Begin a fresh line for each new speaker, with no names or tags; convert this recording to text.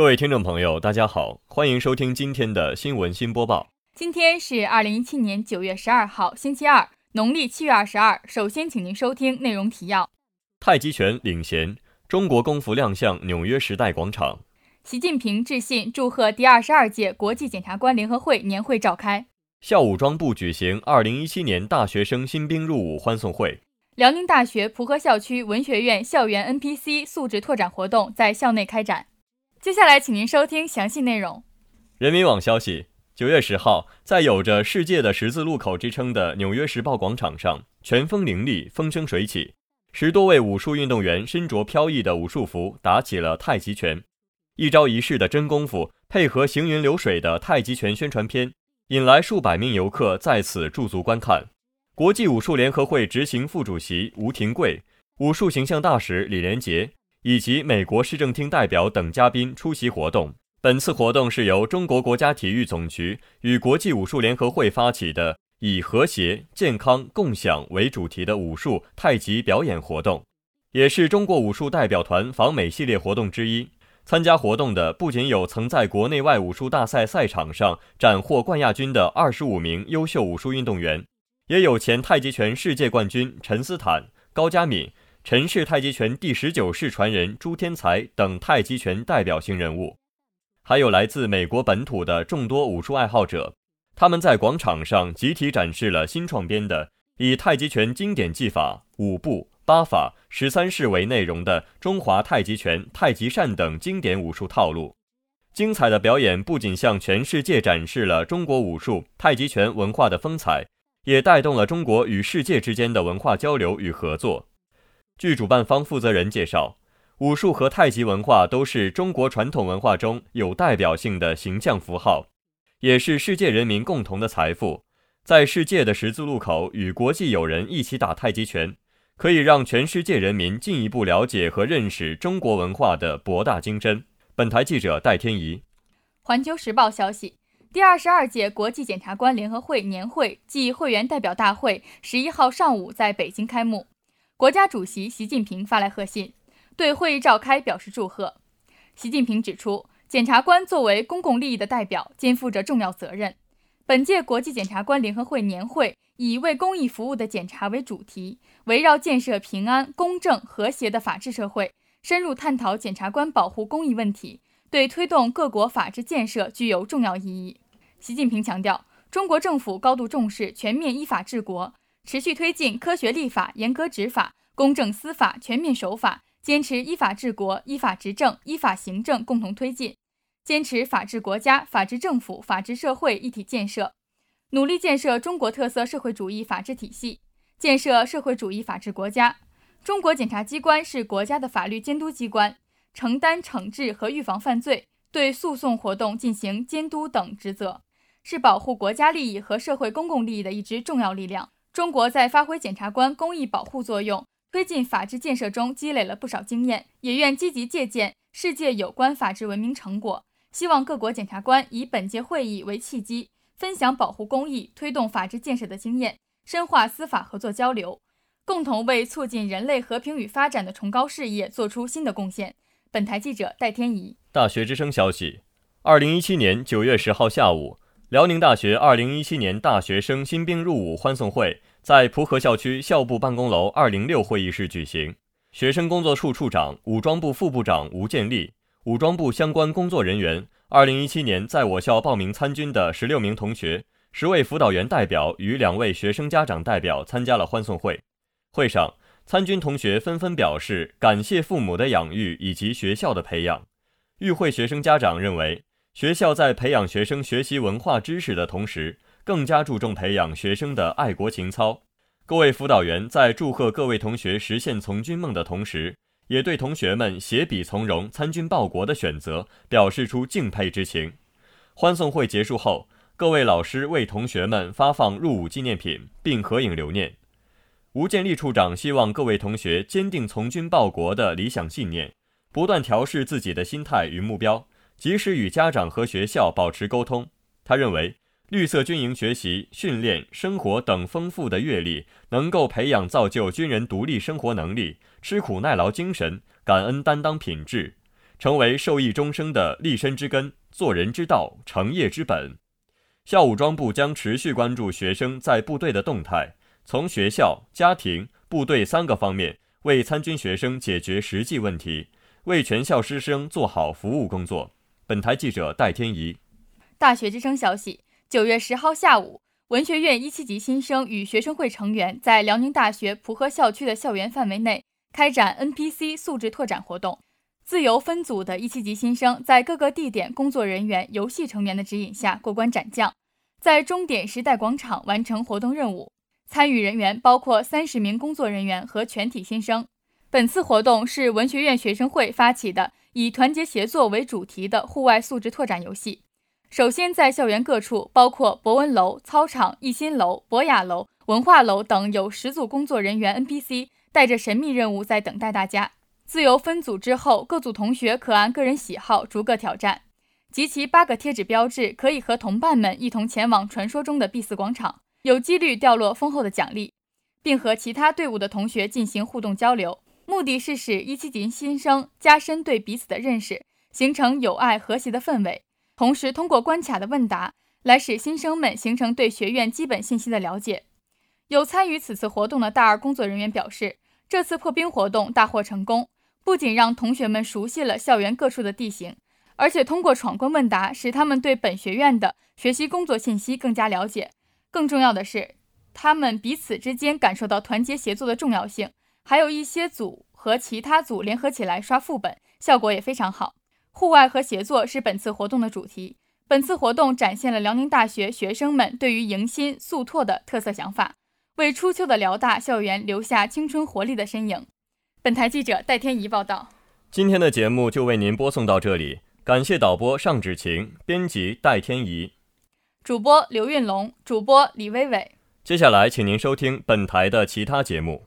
各位听众朋友，大家好，欢迎收听今天的新闻新播报。
今天是二零一七年九月十二号，星期二，农历七月二十二。首先，请您收听内容提要：
太极拳领衔，中国功夫亮相纽约时代广场；
习近平致信祝贺第二十二届国际检察官联合会年会召开；
校武装部举行二零一七年大学生新兵入伍欢送会；
辽宁大学蒲河校区文学院校园 NPC 素质拓展活动在校内开展。接下来，请您收听详细内容。
人民网消息：九月十号，在有着“世界的十字路口”之称的纽约时报广场上，拳风凌厉，风生水起，十多位武术运动员身着飘逸的武术服，打起了太极拳。一招一式的真功夫，配合行云流水的太极拳宣传片，引来数百名游客在此驻足观看。国际武术联合会执行副主席吴廷贵、武术形象大使李连杰。以及美国市政厅代表等嘉宾出席活动。本次活动是由中国国家体育总局与国际武术联合会发起的，以和谐、健康、共享为主题的武术太极表演活动，也是中国武术代表团访美系列活动之一。参加活动的不仅有曾在国内外武术大赛赛场上斩获冠亚军的二十五名优秀武术运动员，也有前太极拳世界冠军陈思坦、高佳敏。陈氏太极拳第十九世传人朱天才等太极拳代表性人物，还有来自美国本土的众多武术爱好者，他们在广场上集体展示了新创编的以太极拳经典技法五步、八法、十三式为内容的中华太极拳、太极扇等经典武术套路。精彩的表演不仅向全世界展示了中国武术太极拳文化的风采，也带动了中国与世界之间的文化交流与合作。据主办方负责人介绍，武术和太极文化都是中国传统文化中有代表性的形象符号，也是世界人民共同的财富。在世界的十字路口与国际友人一起打太极拳，可以让全世界人民进一步了解和认识中国文化的博大精深。本台记者戴天怡。
环球时报消息：第二十二届国际检察官联合会年会暨会员代表大会十一号上午在北京开幕。国家主席习近平发来贺信，对会议召开表示祝贺。习近平指出，检察官作为公共利益的代表，肩负着重要责任。本届国际检察官联合会年会以“为公益服务的检察”为主题，围绕建设平安、公正、和谐的法治社会，深入探讨检察官保护公益问题，对推动各国法治建设具有重要意义。习近平强调，中国政府高度重视全面依法治国。持续推进科学立法、严格执法、公正司法、全面守法，坚持依法治国、依法执政、依法行政共同推进，坚持法治国家、法治政府、法治社会一体建设，努力建设中国特色社会主义法治体系，建设社会主义法治国家。中国检察机关是国家的法律监督机关，承担惩治和预防犯罪、对诉讼活动进行监督等职责，是保护国家利益和社会公共利益的一支重要力量。中国在发挥检察官公益保护作用、推进法治建设中积累了不少经验，也愿积极借鉴世界有关法治文明成果。希望各国检察官以本届会议为契机，分享保护公益、推动法治建设的经验，深化司法合作交流，共同为促进人类和平与发展的崇高事业做出新的贡献。本台记者戴天怡。
大学之声消息：二零一七年九月十号下午。辽宁大学二零一七年大学生新兵入伍欢送会在蒲河校区校部办公楼二零六会议室举行。学生工作处处长、武装部副部长吴建立，武装部相关工作人员，二零一七年在我校报名参军的十六名同学，十位辅导员代表与两位学生家长代表参加了欢送会。会上，参军同学纷纷表示感谢父母的养育以及学校的培养。与会学生家长认为。学校在培养学生学习文化知识的同时，更加注重培养学生的爱国情操。各位辅导员在祝贺各位同学实现从军梦的同时，也对同学们携笔从戎、参军报国的选择表示出敬佩之情。欢送会结束后，各位老师为同学们发放入伍纪念品，并合影留念。吴建立处长希望各位同学坚定从军报国的理想信念，不断调试自己的心态与目标。及时与家长和学校保持沟通。他认为，绿色军营学习、训练、生活等丰富的阅历，能够培养造就军人独立生活能力、吃苦耐劳精神、感恩担当品质。成为受益终生的立身之根、做人之道、成业之本。校武装部将持续关注学生在部队的动态，从学校、家庭、部队三个方面为参军学生解决实际问题，为全校师生做好服务工作。本台记者戴天怡。
大学之声消息：九月十号下午，文学院一七级新生与学生会成员在辽宁大学蒲河校区的校园范围内开展 NPC 素质拓展活动。自由分组的一七级新生在各个地点工作人员、游戏成员的指引下过关斩将，在终点时代广场完成活动任务。参与人员包括三十名工作人员和全体新生。本次活动是文学院学生会发起的以团结协作为主题的户外素质拓展游戏。首先，在校园各处，包括博文楼、操场、艺新楼、博雅楼、文化楼等，有十组工作人员 NPC 带着神秘任务在等待大家。自由分组之后，各组同学可按个人喜好逐个挑战，集齐八个贴纸标志，可以和同伴们一同前往传说中的 B 四广场，有几率掉落丰厚的奖励，并和其他队伍的同学进行互动交流。目的是使一七级新生加深对彼此的认识，形成友爱和谐的氛围，同时通过关卡的问答来使新生们形成对学院基本信息的了解。有参与此次活动的大二工作人员表示，这次破冰活动大获成功。不仅让同学们熟悉了校园各处的地形，而且通过闯关问答，使他们对本学院的学习工作信息更加了解。更重要的是，他们彼此之间感受到团结协作的重要性。还有一些组和其他组联合起来刷副本，效果也非常好。户外和协作是本次活动的主题。本次活动展现了辽宁大学学生们对于迎新速拓的特色想法，为初秋的辽大校园留下青春活力的身影。本台记者戴天怡报道。
今天的节目就为您播送到这里，感谢导播尚芷晴，编辑戴天怡，
主播刘运龙，主播李薇薇。
接下来，请您收听本台的其他节目。